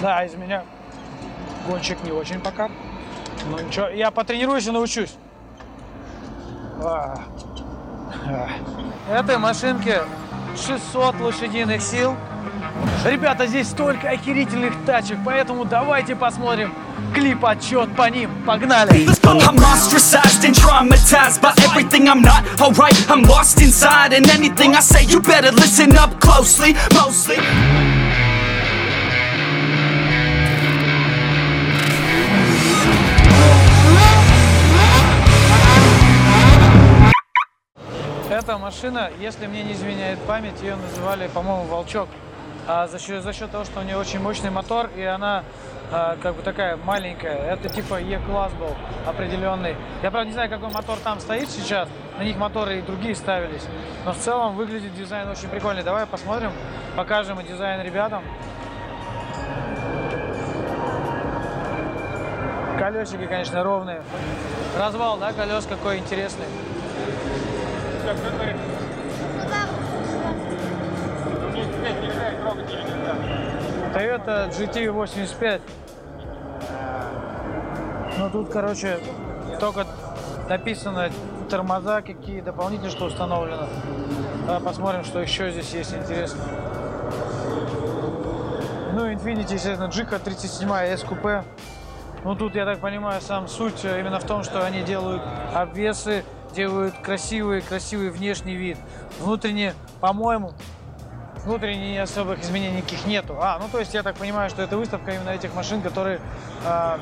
Да, из меня гонщик не очень пока. Ну ничего, я потренируюсь и научусь. А. А. Этой машинке 600 лошадиных сил. Ребята, здесь столько охерительных тачек, поэтому давайте посмотрим клип отчет по ним. Погнали! I'm ostracized and traumatized by everything I'm not alright. I'm lost inside, and anything I say, you better listen up closely. Mostly. Эта машина, если мне не изменяет память, ее называли, по-моему, Волчок. А за счет, за счет того, что у нее очень мощный мотор, и она а, как бы такая маленькая. Это типа E-класс был определенный. Я, правда, не знаю, какой мотор там стоит сейчас. На них моторы и другие ставились. Но в целом выглядит дизайн очень прикольный. Давай посмотрим, покажем дизайн ребятам. Колесики, конечно, ровные. Развал, да, колес какой интересный. Toyota GT85. Ну тут, короче, только написано тормоза, какие дополнительные, что установлено. Давай посмотрим, что еще здесь есть интересно. Ну, Infiniti, естественно, Джика 37 S купе. Ну, тут, я так понимаю, сам суть именно в том, что они делают обвесы, делают красивый, красивый внешний вид. Внутренне, по-моему, внутренне особых изменений никаких нету. А, ну то есть я так понимаю, что это выставка именно этих машин, которые, э,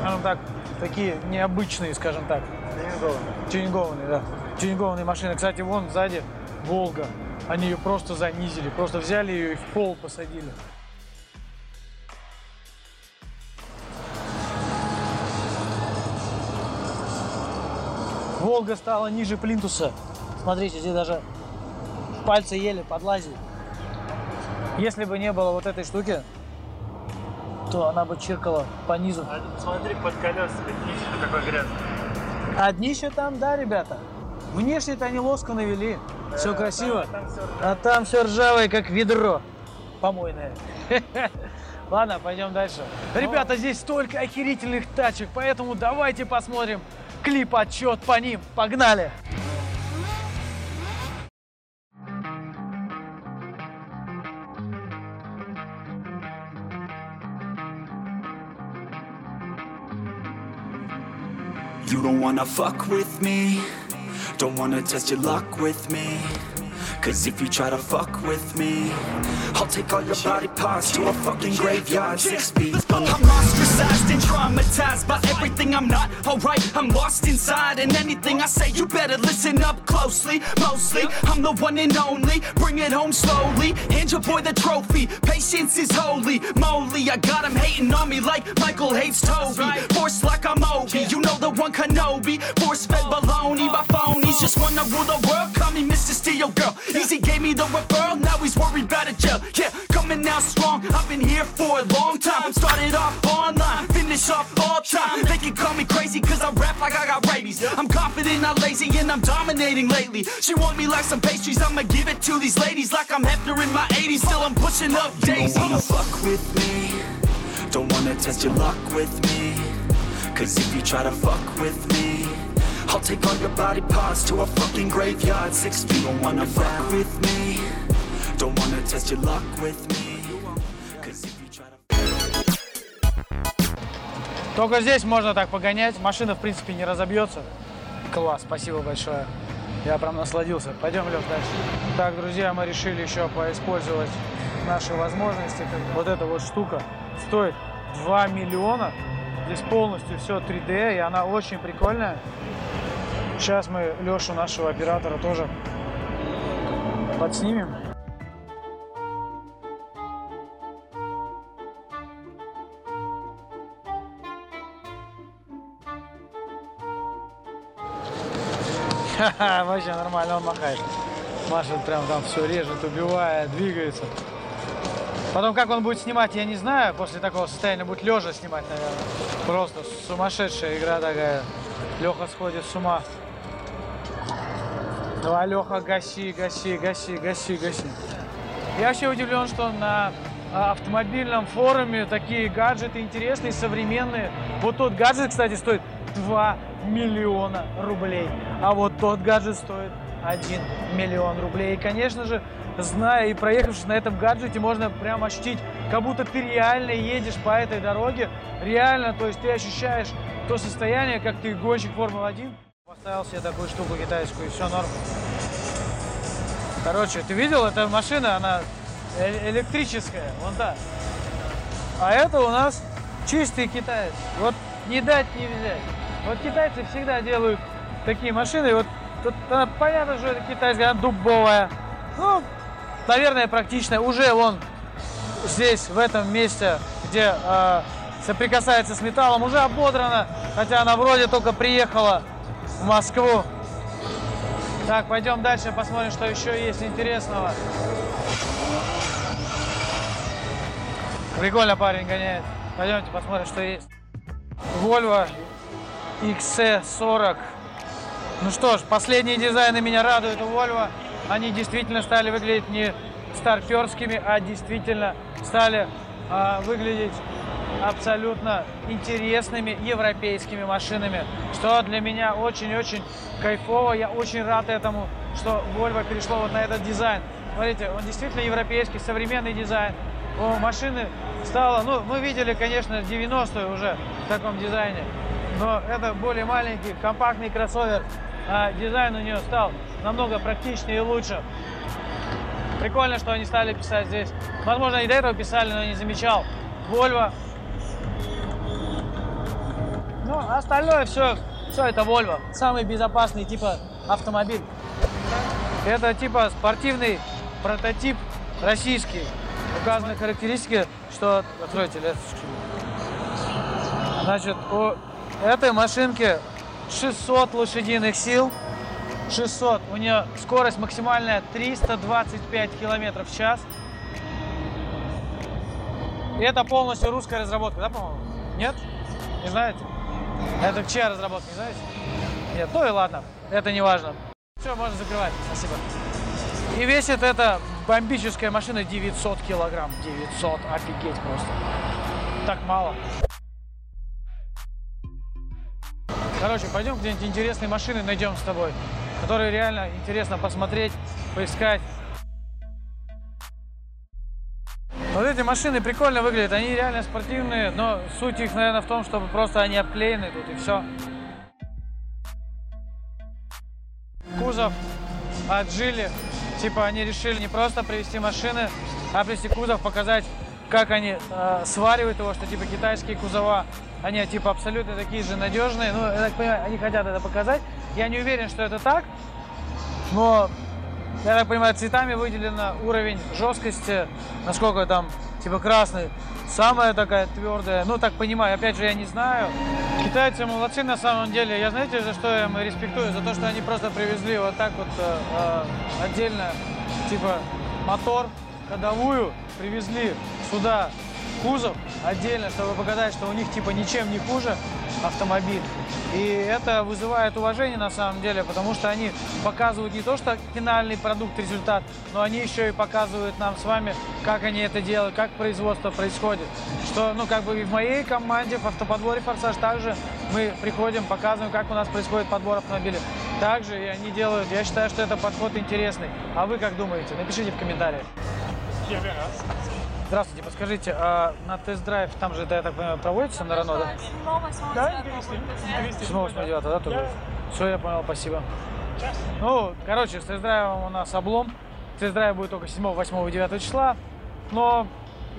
скажем так, такие необычные, скажем так. Тюнингованные. Тюнингованные, да. Тюнингованные машины. Кстати, вон сзади Волга. Они ее просто занизили, просто взяли ее и в пол посадили. Волга стала ниже плинтуса. Смотрите, здесь даже пальцы еле подлазили. Если бы не было вот этой штуки, то она бы чиркала по низу. А смотри под колесами, днище такое грязное. А днище там, да, ребята? Внешне-то они лоско навели. Все красиво. А там всё А там все ржавое, как ведро. Помойное. Ладно, пойдем дальше. Ребята, здесь столько охерительных тачек, поэтому давайте посмотрим клип отчет по ним. Погнали! You don't wanna fuck with me Don't wanna test your luck with me Cause if you try to fuck with me I'll take all your body parts to a fucking graveyard. Six feet. I'm ostracized and traumatized by everything I'm not. Alright I'm lost inside and anything I say you better listen up closely. Mostly I'm the one and only. Bring it home slowly. Hand your boy the trophy. Patience is holy. Moly I got him hating on me like Michael hates Toby. Force like I'm Obi You know the one Kenobi. Force fed baloney. By phonies Just wanna rule the world Call me Mr. Steel Girl. Easy gave me the referral Now he's worried about a jail. Yeah, coming out strong. I've been here for a long time. Started off online Finish off all time. They can call me crazy Cause I rap like I got rabies. I'm confident, not lazy And I'm dominating lately. She want me like some pastries. I'ma give it to these ladies Like I'm Hefner in my 80s Still I'm pushing up daisies Don't wanna fuck with me. Don't wanna test your luck with me. Cause if you try to fuck with me I'll take all your body parts to a fucking graveyard Six feet, don't wanna fuck with me Don't wanna test your luck with me Только здесь можно так погонять. Машина, в принципе, не разобьется. Класс, спасибо большое. Я прям насладился. Пойдем, Лев, дальше. Так, друзья, мы решили еще поиспользовать наши возможности. Вот эта вот штука стоит 2 миллиона. Здесь полностью все 3D, и она очень прикольная. Сейчас мы Лешу, нашего оператора, тоже подснимем. Ха-ха, вообще нормально он махает. Машет прям там все режет, убивает, двигается. Потом как он будет снимать, я не знаю. После такого состояния будет лежа снимать, наверное. Просто сумасшедшая игра такая. Леха сходит с ума. Давай, Леха, гаси, гаси, гаси, гаси, гаси. Я вообще удивлен, что на а, автомобильном форуме такие гаджеты интересные, современные. Вот тот гаджет, кстати, стоит 2 миллиона рублей. А вот тот гаджет стоит 1 миллион рублей. И, конечно же, зная и проехавшись на этом гаджете, можно прям ощутить, как будто ты реально едешь по этой дороге. Реально, то есть ты ощущаешь то состояние, как ты гонщик Формулы-1. Поставил себе такую штуку китайскую, и все норм. Короче, ты видел, эта машина, она э- электрическая, вон та. А это у нас чистый китаец. Вот не дать, не взять. Вот китайцы всегда делают такие машины. Вот тут она, понятно, что это китайская, она дубовая. Ну, наверное, практичная. Уже вон здесь, в этом месте, где э, соприкасается с металлом, уже ободрана. Хотя она вроде только приехала в Москву. Так, пойдем дальше, посмотрим, что еще есть интересного. Прикольно парень гоняет. Пойдемте посмотрим, что есть. Volvo XC40. Ну что ж, последние дизайны меня радуют у Volvo. Они действительно стали выглядеть не старперскими, а действительно стали а, выглядеть абсолютно интересными европейскими машинами, что для меня очень-очень кайфово. Я очень рад этому, что Volvo перешло вот на этот дизайн. Смотрите, он действительно европейский, современный дизайн. У машины стало, ну, мы видели, конечно, 90-е уже в таком дизайне, но это более маленький, компактный кроссовер. А дизайн у нее стал намного практичнее и лучше. Прикольно, что они стали писать здесь. Возможно, и до этого писали, но не замечал. Volvo. Ну, остальное все, все это Volvo. Самый безопасный типа автомобиль. Это типа спортивный прототип российский. Указаны характеристики, что... Откройте. Значит, у этой машинки 600 лошадиных сил. 600. У нее скорость максимальная 325 километров в час. И это полностью русская разработка, да, по-моему? Нет? Не знаете? Это чья разработка, не знаете? Нет, ну и ладно, это не важно. Все, можно закрывать, спасибо. И весит эта бомбическая машина 900 килограмм. 900, офигеть просто. Так мало. Короче, пойдем где-нибудь интересные машины найдем с тобой, которые реально интересно посмотреть, поискать. Эти машины прикольно выглядят, они реально спортивные, но суть их, наверное, в том, чтобы просто они обклеены тут и все. Кузов отжили, типа они решили не просто привезти машины, а привезти кузов, показать, как они э, сваривают его, что типа китайские кузова, они типа абсолютно такие же надежные. Ну, я так понимаю, они хотят это показать. Я не уверен, что это так, но я так понимаю, цветами выделено уровень жесткости, насколько там, типа красный, самая такая твердая. Ну, так понимаю, опять же, я не знаю. Китайцы молодцы на самом деле. Я знаете, за что я им респектую? За то, что они просто привезли вот так вот э, э, отдельно, типа, мотор, ходовую, привезли сюда кузов отдельно, чтобы показать, что у них типа ничем не хуже автомобиль. И это вызывает уважение на самом деле, потому что они показывают не то, что финальный продукт, результат, но они еще и показывают нам с вами, как они это делают, как производство происходит. Что, ну, как бы и в моей команде, в автоподборе «Форсаж» также мы приходим, показываем, как у нас происходит подбор автомобиля. Также и они делают, я считаю, что это подход интересный. А вы как думаете? Напишите в комментариях. Первый раз. Здравствуйте, подскажите, а на тест-драйв там же, я так понимаю, проводится на Рено, да? 7 8 9 да, тоже? Все, я понял, спасибо. Ну, короче, с тест-драйвом у нас облом. Тест-драйв будет только 7, 8 и 9 числа. Но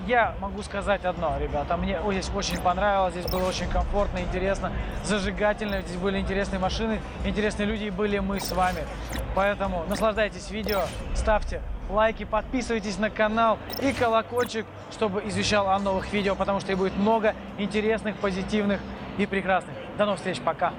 я могу сказать одно, ребята, мне здесь очень понравилось, здесь было очень комфортно, интересно, зажигательно, здесь были интересные машины, интересные люди, и были мы с вами. Поэтому наслаждайтесь видео, ставьте лайки, подписывайтесь на канал и колокольчик, чтобы извещал о новых видео, потому что их будет много интересных, позитивных и прекрасных. До новых встреч, пока!